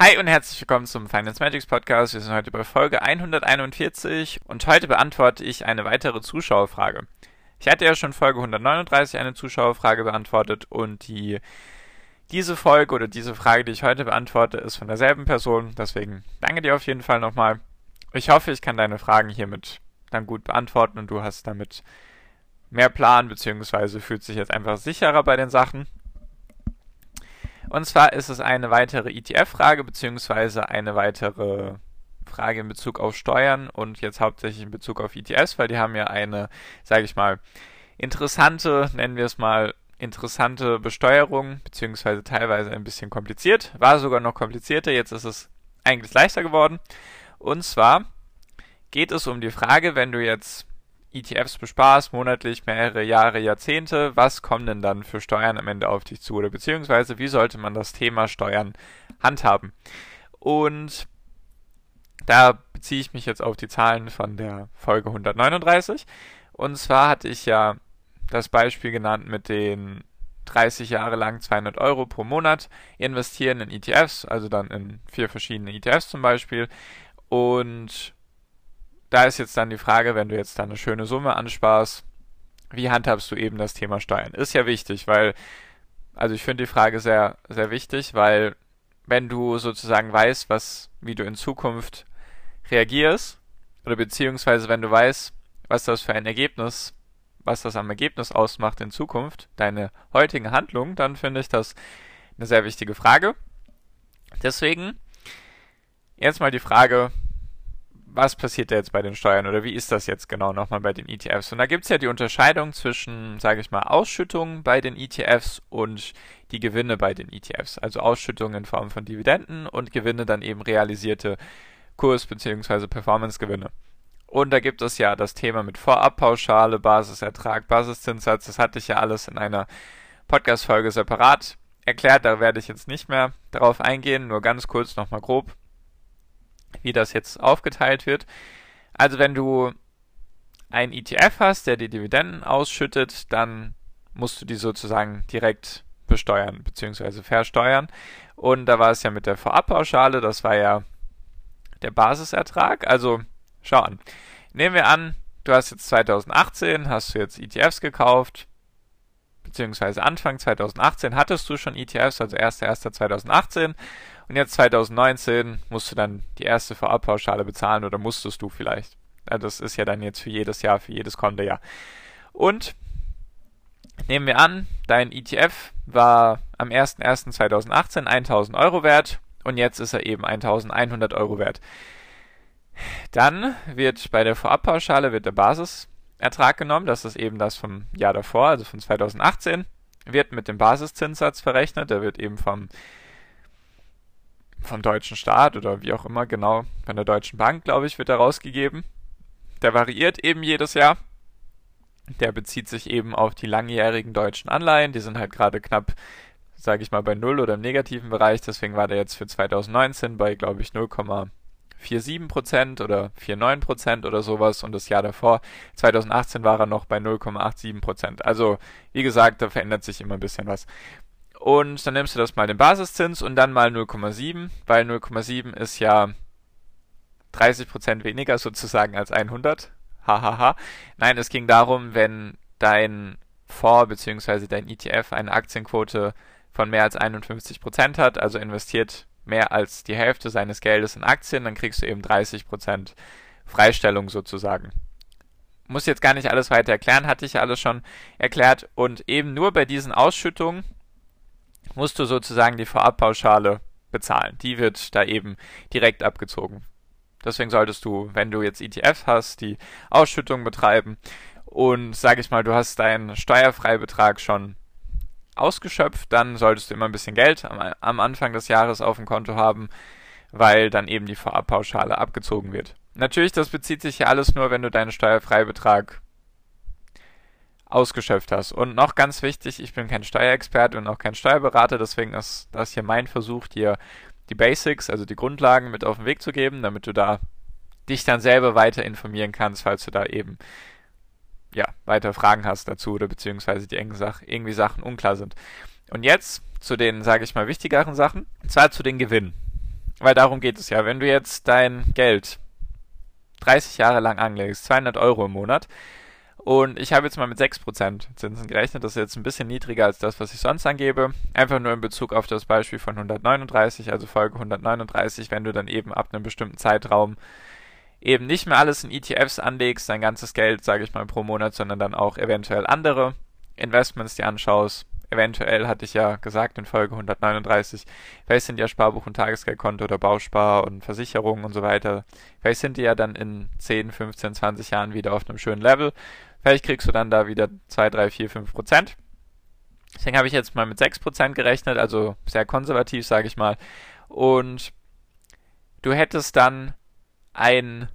Hi und herzlich willkommen zum Finance Magics Podcast. Wir sind heute bei Folge 141 und heute beantworte ich eine weitere Zuschauerfrage. Ich hatte ja schon Folge 139 eine Zuschauerfrage beantwortet und die diese Folge oder diese Frage, die ich heute beantworte, ist von derselben Person. Deswegen danke dir auf jeden Fall nochmal. Ich hoffe, ich kann deine Fragen hiermit dann gut beantworten und du hast damit mehr Plan beziehungsweise fühlt sich jetzt einfach sicherer bei den Sachen. Und zwar ist es eine weitere ETF-Frage, beziehungsweise eine weitere Frage in Bezug auf Steuern und jetzt hauptsächlich in Bezug auf ETFs, weil die haben ja eine, sage ich mal, interessante, nennen wir es mal, interessante Besteuerung, beziehungsweise teilweise ein bisschen kompliziert. War sogar noch komplizierter, jetzt ist es eigentlich leichter geworden. Und zwar geht es um die Frage, wenn du jetzt ETFs besparst, monatlich, mehrere Jahre, Jahrzehnte, was kommen denn dann für Steuern am Ende auf dich zu? Oder beziehungsweise wie sollte man das Thema Steuern handhaben? Und da beziehe ich mich jetzt auf die Zahlen von der Folge 139. Und zwar hatte ich ja das Beispiel genannt mit den 30 Jahre lang 200 Euro pro Monat investieren in ETFs, also dann in vier verschiedene ETFs zum Beispiel. Und da ist jetzt dann die Frage, wenn du jetzt da eine schöne Summe ansparst, wie handhabst du eben das Thema Steuern? Ist ja wichtig, weil, also ich finde die Frage sehr, sehr wichtig, weil wenn du sozusagen weißt, was, wie du in Zukunft reagierst, oder beziehungsweise wenn du weißt, was das für ein Ergebnis, was das am Ergebnis ausmacht in Zukunft, deine heutigen Handlungen, dann finde ich das eine sehr wichtige Frage. Deswegen jetzt mal die Frage, was passiert da jetzt bei den Steuern oder wie ist das jetzt genau nochmal bei den ETFs? Und da gibt es ja die Unterscheidung zwischen, sage ich mal, Ausschüttungen bei den ETFs und die Gewinne bei den ETFs. Also Ausschüttungen in Form von Dividenden und Gewinne dann eben realisierte Kurs- bzw. Performance-Gewinne. Und da gibt es ja das Thema mit Vorabpauschale, Basisertrag, Basiszinssatz. Das hatte ich ja alles in einer Podcast-Folge separat erklärt. Da werde ich jetzt nicht mehr darauf eingehen. Nur ganz kurz nochmal grob wie das jetzt aufgeteilt wird. Also wenn du ein ETF hast, der die Dividenden ausschüttet, dann musst du die sozusagen direkt besteuern bzw. versteuern. Und da war es ja mit der Vorabpauschale, das war ja der Basisertrag. Also schau an. Nehmen wir an, du hast jetzt 2018, hast du jetzt ETFs gekauft, beziehungsweise Anfang 2018 hattest du schon ETFs, also 1.1.2018 und jetzt 2019 musst du dann die erste Vorabpauschale bezahlen oder musstest du vielleicht. Das ist ja dann jetzt für jedes Jahr, für jedes kommende Jahr. Und nehmen wir an, dein ETF war am 01.01.2018 1000 Euro wert und jetzt ist er eben 1100 Euro wert. Dann wird bei der Vorabpauschale wird der Basisertrag genommen, das ist eben das vom Jahr davor, also von 2018, wird mit dem Basiszinssatz verrechnet, der wird eben vom vom deutschen Staat oder wie auch immer, genau, von der Deutschen Bank, glaube ich, wird er rausgegeben. Der variiert eben jedes Jahr. Der bezieht sich eben auf die langjährigen deutschen Anleihen. Die sind halt gerade knapp, sage ich mal, bei Null oder im negativen Bereich. Deswegen war der jetzt für 2019 bei, glaube ich, 0,47% oder 49% oder sowas. Und das Jahr davor, 2018, war er noch bei 0,87% Also, wie gesagt, da verändert sich immer ein bisschen was. Und dann nimmst du das mal den Basiszins und dann mal 0,7, weil 0,7 ist ja 30% weniger sozusagen als 100. Hahaha. Nein, es ging darum, wenn dein Fonds bzw. dein ETF eine Aktienquote von mehr als 51% hat, also investiert mehr als die Hälfte seines Geldes in Aktien, dann kriegst du eben 30% Freistellung sozusagen. Muss jetzt gar nicht alles weiter erklären, hatte ich ja alles schon erklärt. Und eben nur bei diesen Ausschüttungen musst du sozusagen die Vorabpauschale bezahlen. Die wird da eben direkt abgezogen. Deswegen solltest du, wenn du jetzt ETF hast, die Ausschüttung betreiben und sage ich mal, du hast deinen Steuerfreibetrag schon ausgeschöpft, dann solltest du immer ein bisschen Geld am, am Anfang des Jahres auf dem Konto haben, weil dann eben die Vorabpauschale abgezogen wird. Natürlich, das bezieht sich ja alles nur, wenn du deinen Steuerfreibetrag ausgeschöpft hast. Und noch ganz wichtig, ich bin kein Steuerexperte und auch kein Steuerberater, deswegen ist das hier mein Versuch, dir die Basics, also die Grundlagen mit auf den Weg zu geben, damit du da dich dann selber weiter informieren kannst, falls du da eben ja, weiter Fragen hast dazu oder beziehungsweise die irgendwie Sachen unklar sind. Und jetzt zu den, sage ich mal, wichtigeren Sachen, und zwar zu den Gewinnen. Weil darum geht es ja. Wenn du jetzt dein Geld 30 Jahre lang anlegst, 200 Euro im Monat, und ich habe jetzt mal mit 6% Zinsen gerechnet. Das ist jetzt ein bisschen niedriger als das, was ich sonst angebe. Einfach nur in Bezug auf das Beispiel von 139, also Folge 139, wenn du dann eben ab einem bestimmten Zeitraum eben nicht mehr alles in ETFs anlegst, dein ganzes Geld, sage ich mal, pro Monat, sondern dann auch eventuell andere Investments dir anschaust. Eventuell hatte ich ja gesagt in Folge 139, vielleicht sind ja Sparbuch und Tagesgeldkonto oder Bauspar und Versicherungen und so weiter. Vielleicht sind die ja dann in 10, 15, 20 Jahren wieder auf einem schönen Level. Vielleicht kriegst du dann da wieder 2, 3, 4, 5 Prozent. Deswegen habe ich jetzt mal mit 6 Prozent gerechnet, also sehr konservativ, sage ich mal. Und du hättest dann ein,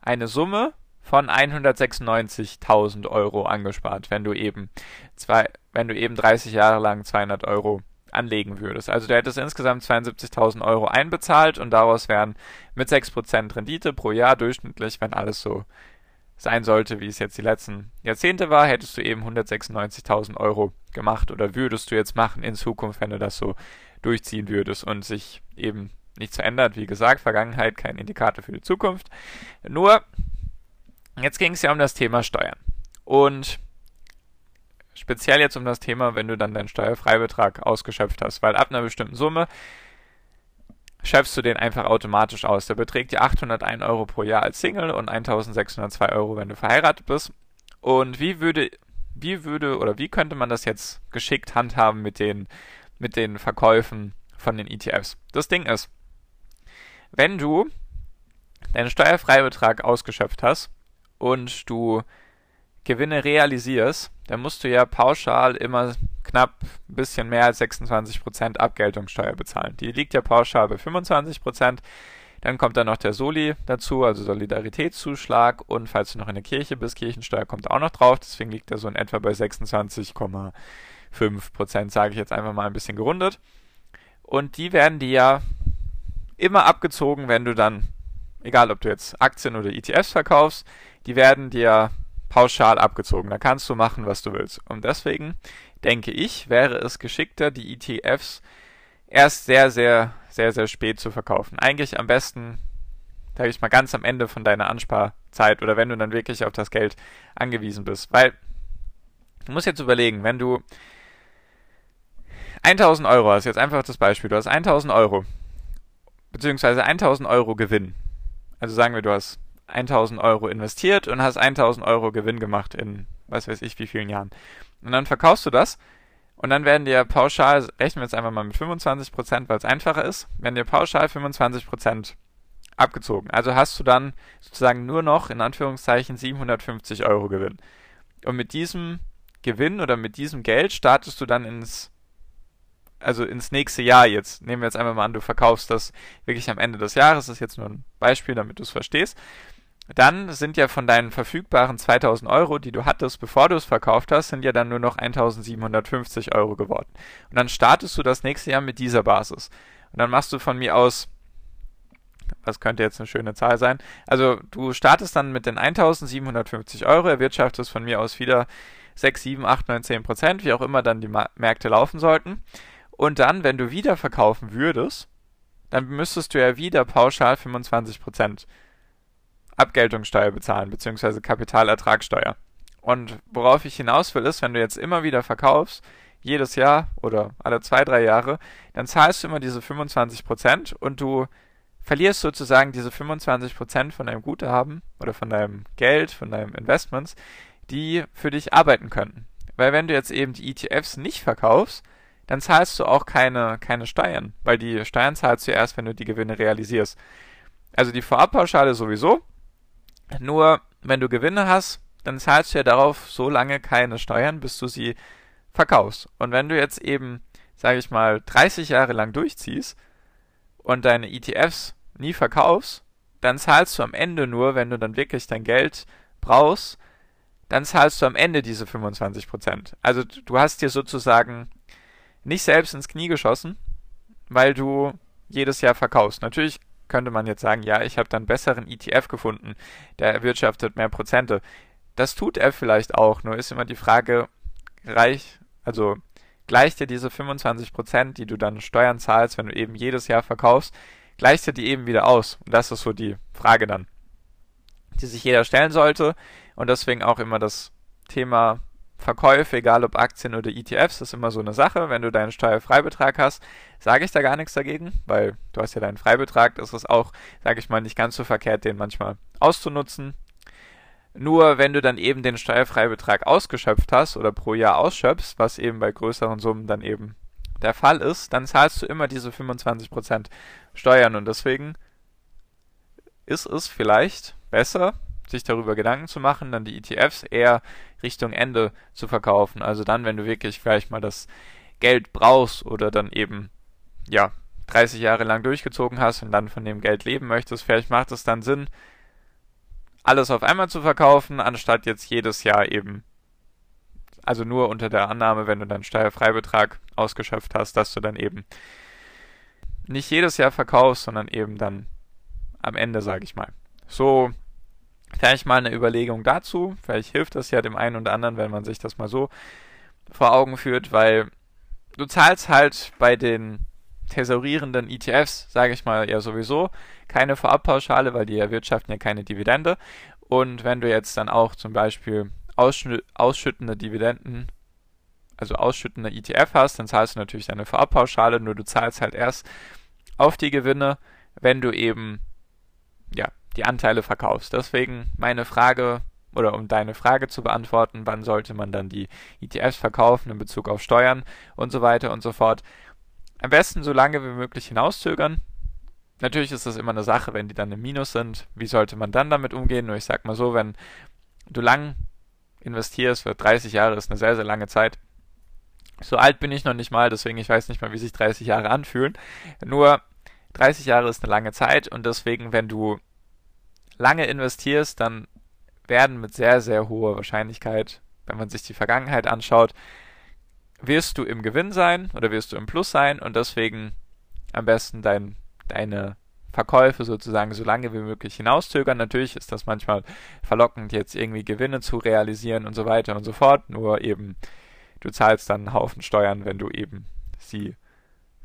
eine Summe von 196.000 Euro angespart, wenn du eben zwei, wenn du eben 30 Jahre lang 200 Euro anlegen würdest. Also du hättest insgesamt 72.000 Euro einbezahlt und daraus wären mit 6% Rendite pro Jahr durchschnittlich, wenn alles so sein sollte, wie es jetzt die letzten Jahrzehnte war, hättest du eben 196.000 Euro gemacht oder würdest du jetzt machen in Zukunft, wenn du das so durchziehen würdest und sich eben nichts verändert. Wie gesagt, Vergangenheit kein Indikator für die Zukunft. Nur, jetzt ging es ja um das Thema Steuern. Und speziell jetzt um das Thema, wenn du dann deinen Steuerfreibetrag ausgeschöpft hast, weil ab einer bestimmten Summe schöpfst du den einfach automatisch aus. Der beträgt dir 801 Euro pro Jahr als Single und 1602 Euro, wenn du verheiratet bist. Und wie würde, wie würde oder wie könnte man das jetzt geschickt handhaben mit den, mit den Verkäufen von den ETFs? Das Ding ist, wenn du deinen Steuerfreibetrag ausgeschöpft hast und du Gewinne realisierst, dann musst du ja pauschal immer knapp ein bisschen mehr als 26% Abgeltungssteuer bezahlen. Die liegt ja pauschal bei 25%. Dann kommt dann noch der Soli dazu, also Solidaritätszuschlag. Und falls du noch in der Kirche bist, Kirchensteuer kommt auch noch drauf. Deswegen liegt er so in etwa bei 26,5%, sage ich jetzt einfach mal ein bisschen gerundet. Und die werden dir ja immer abgezogen, wenn du dann, egal ob du jetzt Aktien oder ETFs verkaufst, die werden dir pauschal abgezogen. Da kannst du machen, was du willst. Und deswegen denke ich, wäre es geschickter, die ETFs erst sehr, sehr, sehr, sehr spät zu verkaufen. Eigentlich am besten, sage ich mal, ganz am Ende von deiner Ansparzeit oder wenn du dann wirklich auf das Geld angewiesen bist. Weil du musst jetzt überlegen, wenn du 1000 Euro hast, jetzt einfach das Beispiel, du hast 1000 Euro beziehungsweise 1000 Euro Gewinn. Also sagen wir, du hast 1000 Euro investiert und hast 1000 Euro Gewinn gemacht in was weiß ich wie vielen Jahren. Und dann verkaufst du das und dann werden dir pauschal, rechnen wir jetzt einfach mal mit 25%, weil es einfacher ist, werden dir pauschal 25% abgezogen. Also hast du dann sozusagen nur noch in Anführungszeichen 750 Euro Gewinn. Und mit diesem Gewinn oder mit diesem Geld startest du dann ins also ins nächste Jahr jetzt. Nehmen wir jetzt einfach mal an, du verkaufst das wirklich am Ende des Jahres. Das ist jetzt nur ein Beispiel, damit du es verstehst. Dann sind ja von deinen verfügbaren 2000 Euro, die du hattest, bevor du es verkauft hast, sind ja dann nur noch 1750 Euro geworden. Und dann startest du das nächste Jahr mit dieser Basis. Und dann machst du von mir aus, was könnte jetzt eine schöne Zahl sein? Also du startest dann mit den 1750 Euro, erwirtschaftest von mir aus wieder 6, 7, 8, 9, 10 Prozent, wie auch immer dann die Märkte laufen sollten. Und dann, wenn du wieder verkaufen würdest, dann müsstest du ja wieder pauschal 25% Abgeltungssteuer bezahlen, beziehungsweise Kapitalertragssteuer. Und worauf ich hinaus will, ist, wenn du jetzt immer wieder verkaufst, jedes Jahr oder alle zwei, drei Jahre, dann zahlst du immer diese 25% und du verlierst sozusagen diese 25% von deinem Guthaben oder von deinem Geld, von deinen Investments, die für dich arbeiten könnten. Weil wenn du jetzt eben die ETFs nicht verkaufst, dann zahlst du auch keine, keine Steuern, weil die Steuern zahlst du erst, wenn du die Gewinne realisierst. Also die Vorabpauschale sowieso. Nur wenn du Gewinne hast, dann zahlst du ja darauf so lange keine Steuern, bis du sie verkaufst. Und wenn du jetzt eben, sage ich mal, 30 Jahre lang durchziehst und deine ETFs nie verkaufst, dann zahlst du am Ende nur, wenn du dann wirklich dein Geld brauchst, dann zahlst du am Ende diese 25%. Also du hast dir sozusagen nicht selbst ins Knie geschossen, weil du jedes Jahr verkaufst. Natürlich könnte man jetzt sagen, ja, ich habe dann besseren ETF gefunden, der erwirtschaftet mehr Prozente. Das tut er vielleicht auch, nur ist immer die Frage, reich, also gleicht dir diese 25 Prozent, die du dann Steuern zahlst, wenn du eben jedes Jahr verkaufst, gleicht dir die eben wieder aus? Und das ist so die Frage dann, die sich jeder stellen sollte und deswegen auch immer das Thema Verkäufe, egal ob Aktien oder ETFs, ist immer so eine Sache. Wenn du deinen Steuerfreibetrag hast, sage ich da gar nichts dagegen, weil du hast ja deinen Freibetrag. Das ist auch, sage ich mal, nicht ganz so verkehrt, den manchmal auszunutzen. Nur wenn du dann eben den Steuerfreibetrag ausgeschöpft hast oder pro Jahr ausschöpfst, was eben bei größeren Summen dann eben der Fall ist, dann zahlst du immer diese 25% Steuern und deswegen ist es vielleicht besser, sich darüber Gedanken zu machen, dann die ETFs eher Richtung Ende zu verkaufen. Also dann, wenn du wirklich vielleicht mal das Geld brauchst oder dann eben, ja, 30 Jahre lang durchgezogen hast und dann von dem Geld leben möchtest, vielleicht macht es dann Sinn, alles auf einmal zu verkaufen, anstatt jetzt jedes Jahr eben, also nur unter der Annahme, wenn du deinen Steuerfreibetrag ausgeschöpft hast, dass du dann eben nicht jedes Jahr verkaufst, sondern eben dann am Ende, sage ich mal. So, vielleicht mal eine Überlegung dazu. Vielleicht hilft das ja dem einen oder anderen, wenn man sich das mal so vor Augen führt, weil du zahlst halt bei den tesorierenden ETFs, sage ich mal, ja sowieso keine Vorabpauschale, weil die erwirtschaften ja keine Dividende. Und wenn du jetzt dann auch zum Beispiel ausschüttende Dividenden, also ausschüttende ETF hast, dann zahlst du natürlich deine Vorabpauschale, nur du zahlst halt erst auf die Gewinne, wenn du eben die Anteile verkaufst. Deswegen meine Frage oder um deine Frage zu beantworten, wann sollte man dann die ETFs verkaufen in Bezug auf Steuern und so weiter und so fort. Am besten so lange wie möglich hinauszögern. Natürlich ist das immer eine Sache, wenn die dann im Minus sind. Wie sollte man dann damit umgehen? Nur ich sag mal so, wenn du lang investierst, für 30 Jahre ist eine sehr, sehr lange Zeit. So alt bin ich noch nicht mal, deswegen ich weiß nicht mal, wie sich 30 Jahre anfühlen. Nur 30 Jahre ist eine lange Zeit und deswegen, wenn du lange investierst, dann werden mit sehr, sehr hoher Wahrscheinlichkeit, wenn man sich die Vergangenheit anschaut, wirst du im Gewinn sein oder wirst du im Plus sein und deswegen am besten dein, deine Verkäufe sozusagen so lange wie möglich hinauszögern. Natürlich ist das manchmal verlockend, jetzt irgendwie Gewinne zu realisieren und so weiter und so fort, nur eben du zahlst dann einen Haufen Steuern, wenn du eben sie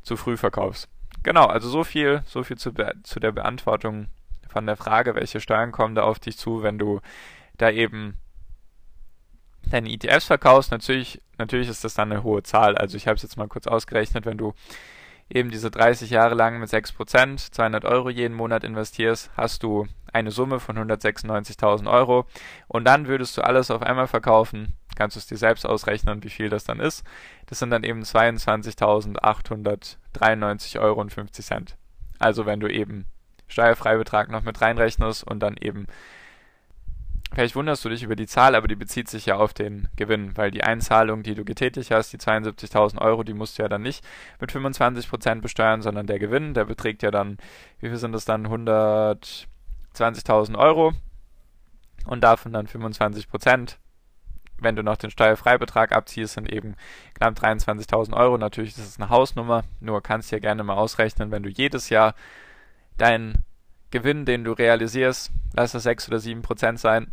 zu früh verkaufst. Genau, also so viel, so viel zu, zu der Beantwortung von der Frage, welche Steuern kommen da auf dich zu, wenn du da eben deine ETFs verkaufst, natürlich, natürlich ist das dann eine hohe Zahl. Also ich habe es jetzt mal kurz ausgerechnet, wenn du eben diese 30 Jahre lang mit 6%, 200 Euro jeden Monat investierst, hast du eine Summe von 196.000 Euro und dann würdest du alles auf einmal verkaufen, kannst du es dir selbst ausrechnen, wie viel das dann ist. Das sind dann eben 22.893 Euro und 50 Cent. Also wenn du eben Steuerfreibetrag noch mit reinrechnest und dann eben Vielleicht wunderst du dich über die Zahl, aber die bezieht sich ja auf den Gewinn, weil die Einzahlung, die du getätigt hast, die 72.000 Euro, die musst du ja dann nicht mit 25% besteuern, sondern der Gewinn, der beträgt ja dann, wie viel sind das dann, 120.000 Euro und davon dann 25%. Wenn du noch den Steuerfreibetrag abziehst, sind eben knapp 23.000 Euro. Natürlich ist es eine Hausnummer, nur kannst du ja gerne mal ausrechnen, wenn du jedes Jahr deinen Gewinn, den du realisierst, lass es 6 oder 7 Prozent sein,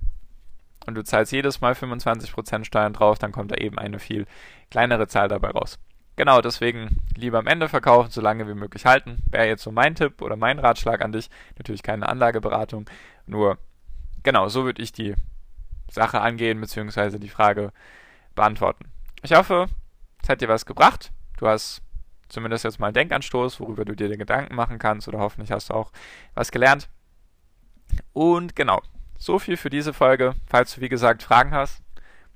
und du zahlst jedes Mal 25 Prozent Steuern drauf, dann kommt da eben eine viel kleinere Zahl dabei raus. Genau, deswegen lieber am Ende verkaufen, so lange wie möglich halten. Wäre jetzt so mein Tipp oder mein Ratschlag an dich. Natürlich keine Anlageberatung, nur genau, so würde ich die Sache angehen, beziehungsweise die Frage beantworten. Ich hoffe, es hat dir was gebracht. Du hast zumindest jetzt mal einen Denkanstoß, worüber du dir Gedanken machen kannst oder hoffentlich hast du auch was gelernt. Und genau, so viel für diese Folge. Falls du wie gesagt Fragen hast,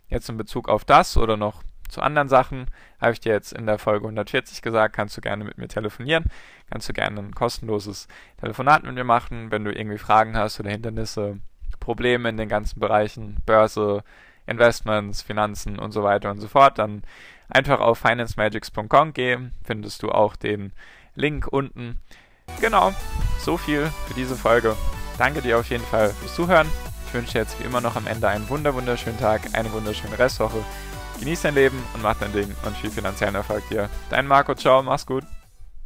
jetzt in Bezug auf das oder noch zu anderen Sachen, habe ich dir jetzt in der Folge 140 gesagt, kannst du gerne mit mir telefonieren, kannst du gerne ein kostenloses Telefonat mit mir machen, wenn du irgendwie Fragen hast oder Hindernisse, Probleme in den ganzen Bereichen, Börse, Investments, Finanzen und so weiter und so fort, dann Einfach auf financemagics.com gehen, findest du auch den Link unten. Genau, so viel für diese Folge. Danke dir auf jeden Fall fürs Zuhören. Ich wünsche dir jetzt wie immer noch am Ende einen wunder wunderschönen Tag, eine wunderschöne Restwoche. Genieß dein Leben und mach dein Ding und viel finanziellen Erfolg dir. Dein Marco, ciao, mach's gut.